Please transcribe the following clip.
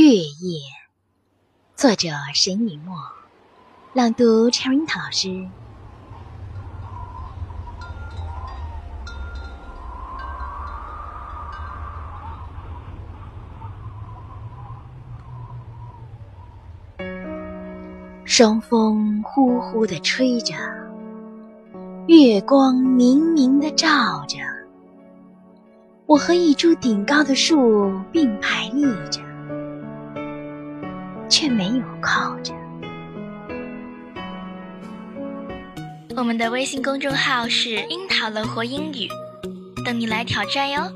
月夜，作者沈以沫，朗读 Cherry 老师。双风呼呼的吹着，月光明明的照着。我和一株顶高的树并排立着，却没有靠着。我们的微信公众号是“樱桃乐活英语”，等你来挑战哟。